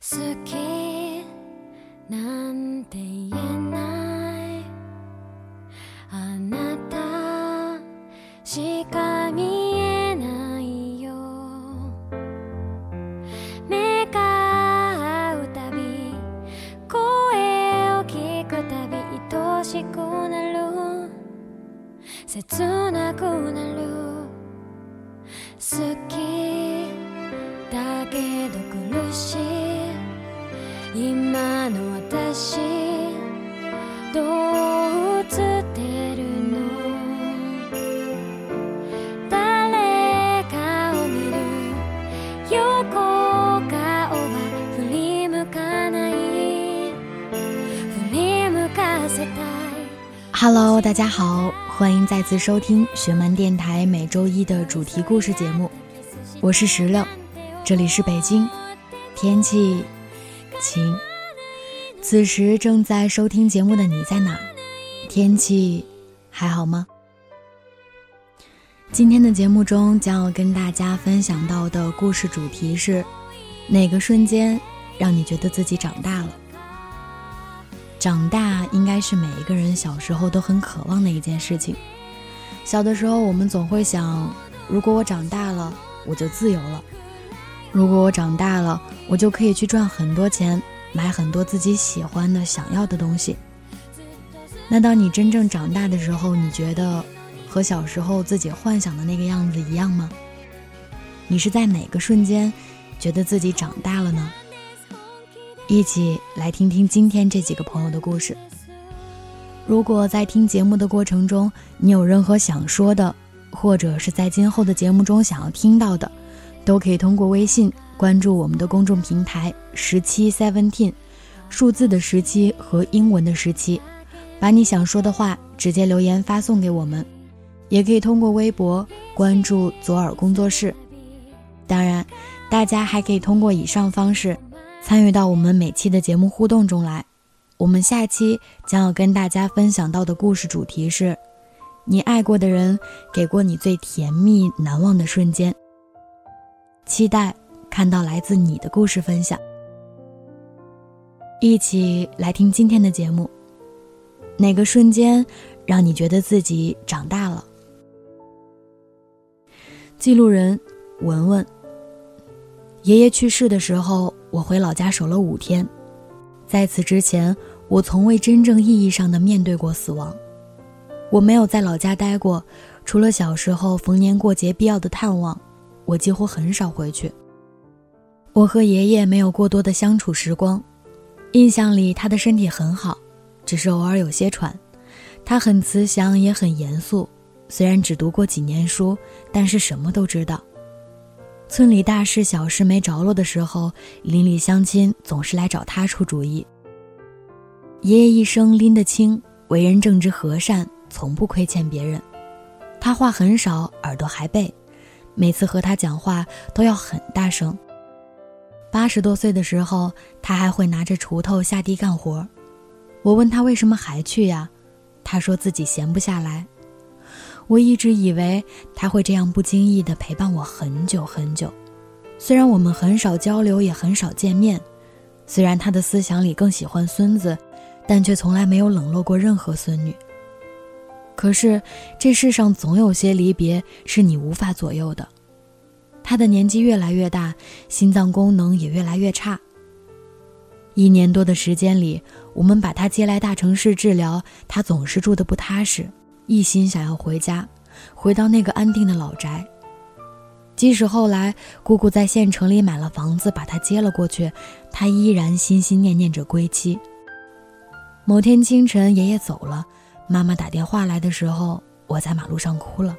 好きなんて言えない。あなたしか見えないよ。目が合うたび声を聞くたび愛しくなる。切 私どう映ってるの誰かを見る横顔は振り向かない振り向かせたい Hello，大家好，欢迎再次收听学门电台每周一的主题故事节目，我是石榴，这里是北京，天气晴。 此时正在收听节目的你在哪？天气还好吗？今天的节目中将要跟大家分享到的故事主题是：哪个瞬间让你觉得自己长大了？长大应该是每一个人小时候都很渴望的一件事情。小的时候，我们总会想，如果我长大了，我就自由了；如果我长大了，我就可以去赚很多钱，买很多自己喜欢的、想要的东西。那当你真正长大的时候，你觉得和小时候自己幻想的那个样子一样吗？你是在哪个瞬间觉得自己长大了呢？一起来听听今天这几个朋友的故事。如果在听节目的过程中，你有任何想说的，或者是在今后的节目中想要听到的，都可以通过微信关注我们的公众平台十七 seventeen，数字的十七和英文的十七，把你想说的话直接留言发送给我们，也可以通过微博关注左耳工作室。当然，大家还可以通过以上方式。参与到我们每期的节目互动中来。我们下期将要跟大家分享到的故事主题是：你爱过的人给过你最甜蜜难忘的瞬间。期待看到来自你的故事分享。一起来听今天的节目。哪个瞬间让你觉得自己长大了？记录人文文。爷爷去世的时候。我回老家守了五天，在此之前，我从未真正意义上的面对过死亡。我没有在老家待过，除了小时候逢年过节必要的探望，我几乎很少回去。我和爷爷没有过多的相处时光，印象里他的身体很好，只是偶尔有些喘。他很慈祥，也很严肃，虽然只读过几年书，但是什么都知道。村里大事小事没着落的时候，邻里乡亲总是来找他出主意。爷爷一生拎得清，为人正直和善，从不亏欠别人。他话很少，耳朵还背，每次和他讲话都要很大声。八十多岁的时候，他还会拿着锄头下地干活。我问他为什么还去呀？他说自己闲不下来。我一直以为他会这样不经意地陪伴我很久很久，虽然我们很少交流，也很少见面，虽然他的思想里更喜欢孙子，但却从来没有冷落过任何孙女。可是这世上总有些离别是你无法左右的。他的年纪越来越大，心脏功能也越来越差。一年多的时间里，我们把他接来大城市治疗，他总是住得不踏实。一心想要回家，回到那个安定的老宅。即使后来姑姑在县城里买了房子，把他接了过去，他依然心心念念着归期。某天清晨，爷爷走了，妈妈打电话来的时候，我在马路上哭了，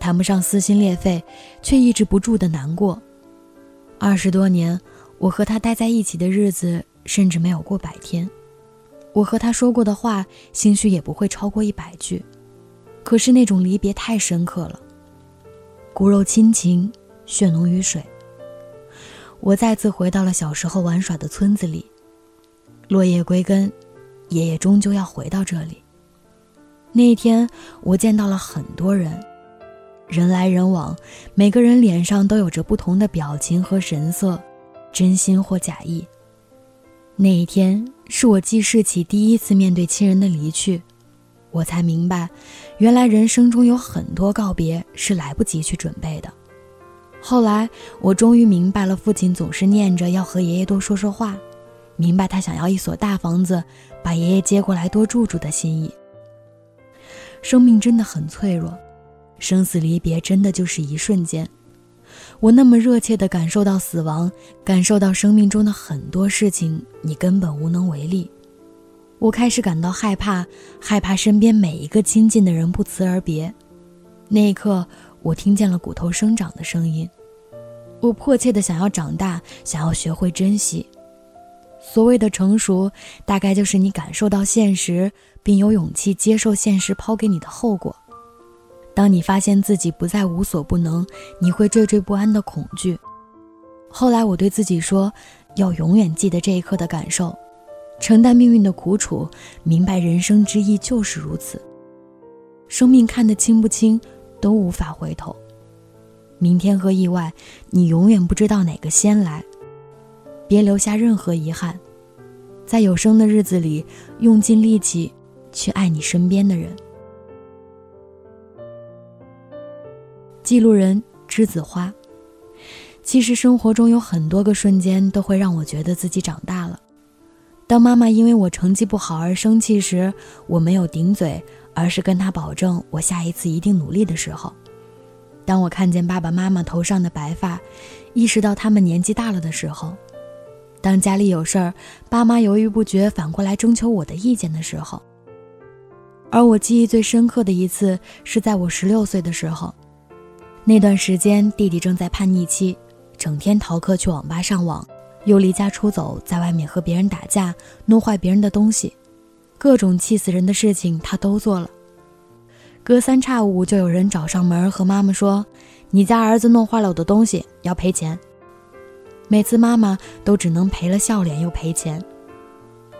谈不上撕心裂肺，却抑制不住的难过。二十多年，我和他待在一起的日子，甚至没有过百天。我和他说过的话，兴许也不会超过一百句，可是那种离别太深刻了，骨肉亲情，血浓于水。我再次回到了小时候玩耍的村子里，落叶归根，爷爷终究要回到这里。那一天，我见到了很多人，人来人往，每个人脸上都有着不同的表情和神色，真心或假意。那一天是我记事起第一次面对亲人的离去，我才明白，原来人生中有很多告别是来不及去准备的。后来我终于明白了，父亲总是念着要和爷爷多说说话，明白他想要一所大房子，把爷爷接过来多住住的心意。生命真的很脆弱，生死离别真的就是一瞬间。我那么热切地感受到死亡，感受到生命中的很多事情，你根本无能为力。我开始感到害怕，害怕身边每一个亲近的人不辞而别。那一刻，我听见了骨头生长的声音。我迫切地想要长大，想要学会珍惜。所谓的成熟，大概就是你感受到现实，并有勇气接受现实抛给你的后果。当你发现自己不再无所不能，你会惴惴不安的恐惧。后来我对自己说，要永远记得这一刻的感受，承担命运的苦楚，明白人生之意就是如此。生命看得清不清，都无法回头。明天和意外，你永远不知道哪个先来。别留下任何遗憾，在有生的日子里，用尽力气去爱你身边的人。记录人栀子花。其实生活中有很多个瞬间都会让我觉得自己长大了。当妈妈因为我成绩不好而生气时，我没有顶嘴，而是跟她保证我下一次一定努力的时候；当我看见爸爸妈妈头上的白发，意识到他们年纪大了的时候；当家里有事儿，爸妈犹豫不决，反过来征求我的意见的时候。而我记忆最深刻的一次，是在我十六岁的时候。那段时间，弟弟正在叛逆期，整天逃课去网吧上网，又离家出走，在外面和别人打架，弄坏别人的东西，各种气死人的事情他都做了。隔三差五就有人找上门和妈妈说：“你家儿子弄坏了我的东西，要赔钱。”每次妈妈都只能赔了笑脸又赔钱。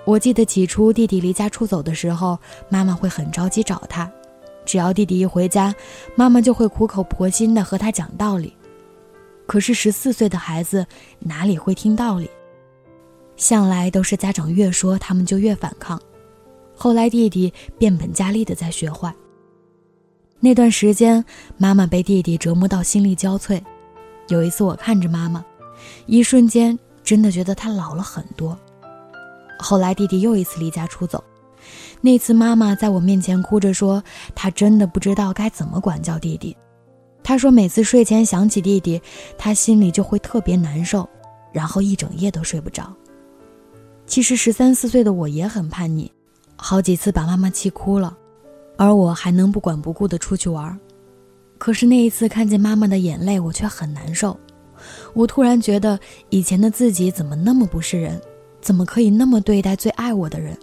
我记得起初弟弟离家出走的时候，妈妈会很着急找他。只要弟弟一回家，妈妈就会苦口婆心地和他讲道理。可是十四岁的孩子哪里会听道理？向来都是家长越说，他们就越反抗。后来弟弟变本加厉地在学坏。那段时间，妈妈被弟弟折磨到心力交瘁。有一次，我看着妈妈，一瞬间真的觉得他老了很多。后来弟弟又一次离家出走。那次，妈妈在我面前哭着说：“她真的不知道该怎么管教弟弟。她说，每次睡前想起弟弟，她心里就会特别难受，然后一整夜都睡不着。”其实，十三四岁的我也很叛逆，好几次把妈妈气哭了，而我还能不管不顾地出去玩。可是那一次看见妈妈的眼泪，我却很难受。我突然觉得，以前的自己怎么那么不是人？怎么可以那么对待最爱我的人？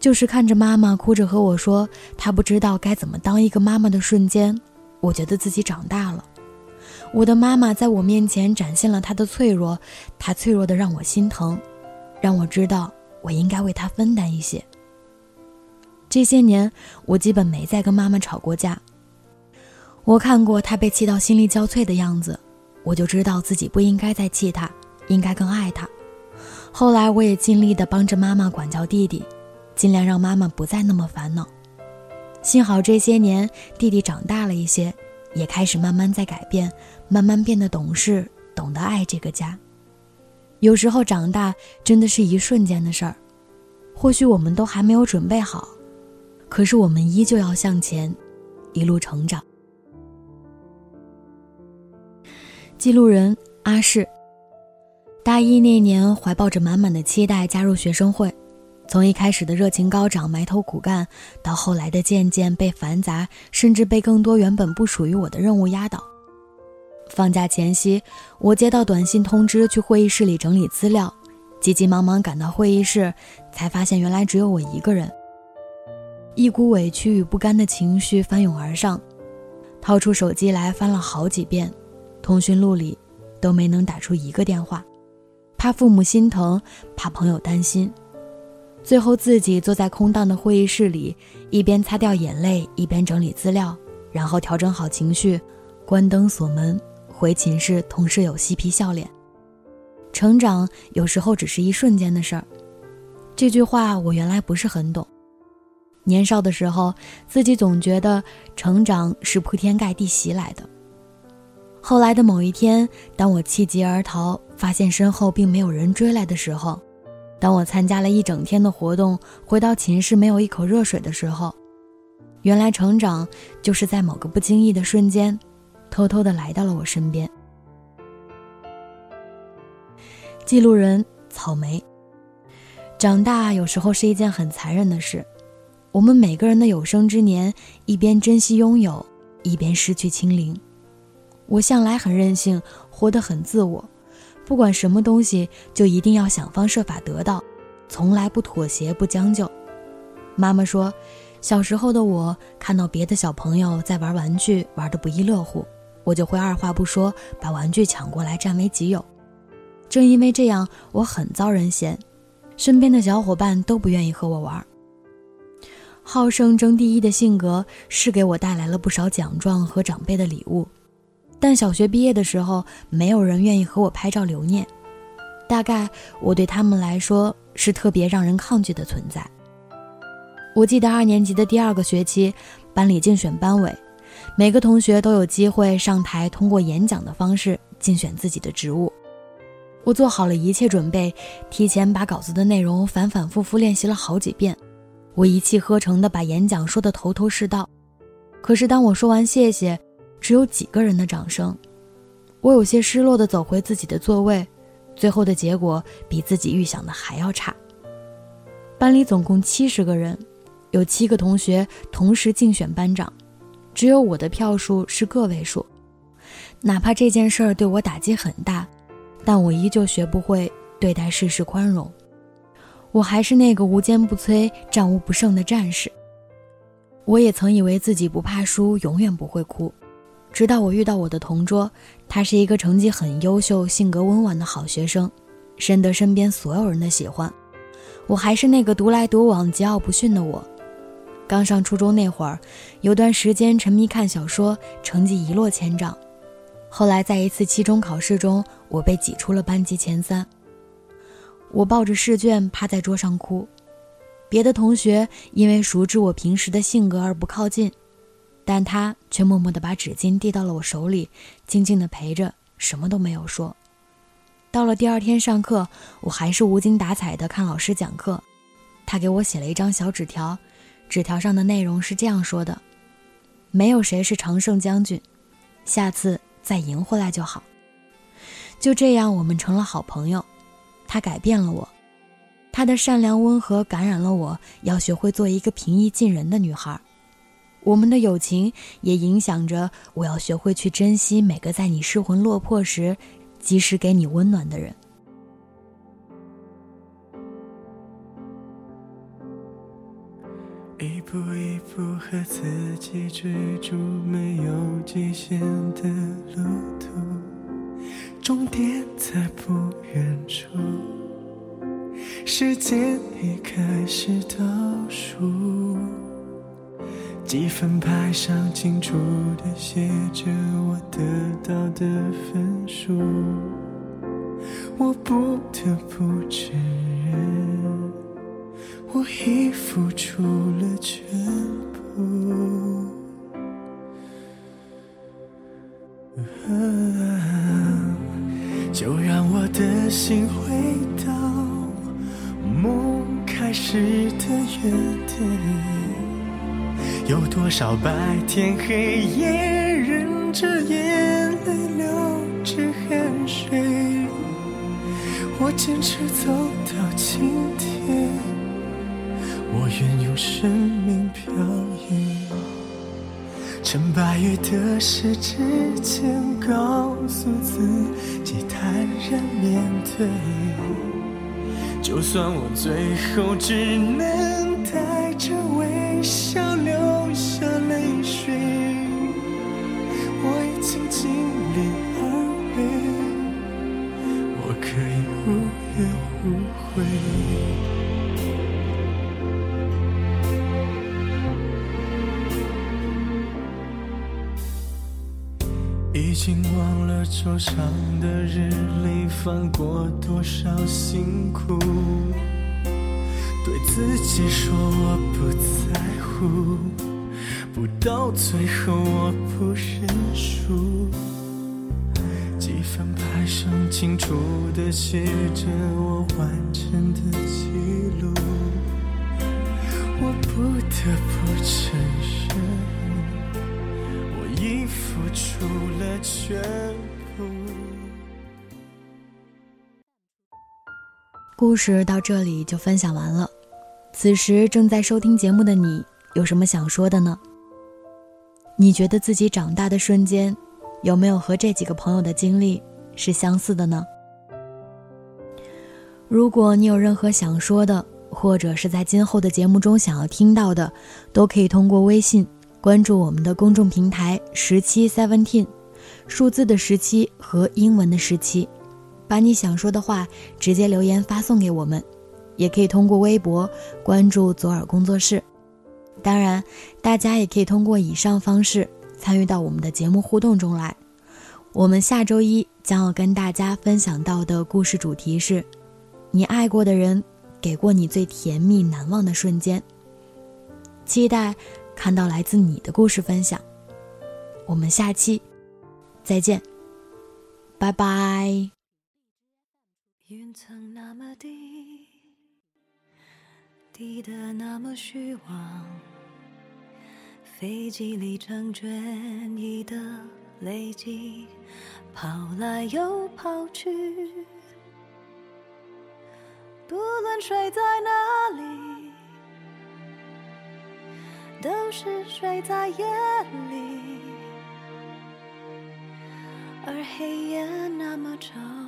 就是看着妈妈哭着和我说她不知道该怎么当一个妈妈的瞬间，我觉得自己长大了。我的妈妈在我面前展现了她的脆弱，她脆弱的让我心疼，让我知道我应该为她分担一些。这些年，我基本没再跟妈妈吵过架。我看过她被气到心力交瘁的样子，我就知道自己不应该再气他，应该更爱他。后来，我也尽力的帮着妈妈管教弟弟。尽量让妈妈不再那么烦恼。幸好这些年弟弟长大了一些，也开始慢慢在改变，慢慢变得懂事，懂得爱这个家。有时候长大真的是一瞬间的事儿，或许我们都还没有准备好，可是我们依旧要向前，一路成长。记录人阿世，大一那年怀抱着满满的期待加入学生会。从一开始的热情高涨、埋头苦干，到后来的渐渐被繁杂，甚至被更多原本不属于我的任务压倒。放假前夕，我接到短信通知去会议室里整理资料，急急忙忙赶到会议室，才发现原来只有我一个人。一股委屈与不甘的情绪翻涌而上，掏出手机来翻了好几遍，通讯录里都没能打出一个电话，怕父母心疼，怕朋友担心。最后，自己坐在空荡的会议室里，一边擦掉眼泪，一边整理资料，然后调整好情绪，关灯锁门，回寝室，同室友嬉皮笑脸。成长有时候只是一瞬间的事儿。这句话我原来不是很懂。年少的时候，自己总觉得成长是铺天盖地袭来的。后来的某一天，当我弃疾而逃，发现身后并没有人追来的时候，当我参加了一整天的活动，回到寝室没有一口热水的时候，原来成长就是在某个不经意的瞬间，偷偷的来到了我身边。记录人草莓。长大有时候是一件很残忍的事，我们每个人的有生之年，一边珍惜拥有，一边失去清零。我向来很任性，活得很自我，不管什么东西就一定要想方设法得到，从来不妥协不将就。妈妈说，小时候的我看到别的小朋友在玩玩具，玩得不亦乐乎，我就会二话不说把玩具抢过来占为己有。正因为这样，我很遭人嫌。身边的小伙伴都不愿意和我玩。好胜争第一的性格是给我带来了不少奖状和长辈的礼物，但小学毕业的时候，没有人愿意和我拍照留念。大概我对他们来说是特别让人抗拒的存在。我记得二年级的第二个学期，班里竞选班委，每个同学都有机会上台，通过演讲的方式竞选自己的职务。我做好了一切准备，提前把稿子的内容反反复复练习了好几遍。我一气呵成地把演讲说得头头是道。可是当我说完谢谢，只有几个人的掌声。我有些失落地走回自己的座位，最后的结果比自己预想的还要差。班里总共七十个人，有七个同学同时竞选班长，只有我的票数是个位数。哪怕这件事儿对我打击很大。但我依旧学不会对待世事宽容，我还是那个无坚不摧、战无不胜的战士。我也曾以为自己不怕输，永远不会哭，直到我遇到我的同桌，他是一个成绩很优秀、性格温婉的好学生，深得身边所有人的喜欢。我还是那个独来独往、桀骜不驯的我。刚上初中那会儿，有段时间沉迷看小说，成绩一落千丈。后来在一次期中考试中，我被挤出了班级前三。我抱着试卷趴在桌上哭，别的同学因为熟知我平时的性格而不靠近，但他却默默地把纸巾递到了我手里，静静地陪着，什么都没有说。到了第二天上课，我还是无精打采地看老师讲课。他给我写了一张小纸条，纸条上的内容是这样说的：“没有谁是常胜将军，下次。”再赢回来就好。就这样，我们成了好朋友。他改变了我，他的善良温和感染了我，要学会做一个平易近人的女孩。我们的友情也影响着我要学会去珍惜每个在你失魂落魄时，及时给你温暖的人。一步一步和自己追逐没有极限的路途，终点在不远处，时间已开始倒数，积分牌上清楚地写着我得到的分数，我不得不承认。我已付出了全部，就让我的心回到梦开始的原点。有多少白天黑夜，忍着眼泪流着汗水，我坚持走到今天。我愿用生命漂移，趁白玉的时之间，告诉自己坦然面对。就算我最后只能带着微笑流下泪水，我已经尽力而为，我可以无怨无悔。已经忘了桌上的日历翻过多少辛苦，对自己说我不在乎，到最后我不认输。几份拍上清楚的写着我完成的记录，我不得不承认。我已付出了全部。故事到这里就分享完了。此时正在收听节目的你，有什么想说的呢？你觉得自己长大的瞬间，有没有和这几个朋友的经历是相似的呢？如果你有任何想说的，或者是在今后的节目中想要听到的，都可以通过微信。关注我们的公众平台十七 seventeen，数字的十七和英文的十七，把你想说的话直接留言发送给我们，也可以通过微博关注左耳工作室。当然，大家也可以通过以上方式参与到我们的节目互动中来。我们下周一将要跟大家分享到的故事主题是：你爱过的人给过你最甜蜜难忘的瞬间。期待。看到来自你的故事分享，我们下期再见，拜拜。云层那么低云层那么低，低的那么虚妄，飞机里成卷翼的累积，跑来又跑去，不论睡在哪里。都是睡在夜里，而黑夜那么长，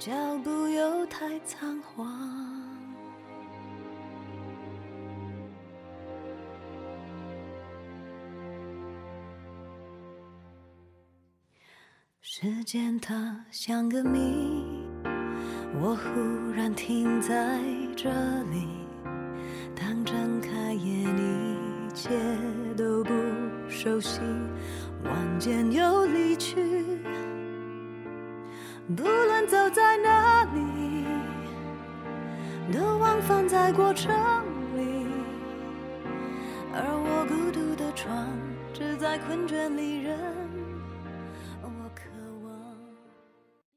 脚步又太仓皇。时间它像个谜，我忽然停在这里。当睁开眼，一切都不熟悉，望见又离去。不论走在哪里，都往返在过程里。而我孤独的床，只在困倦里任。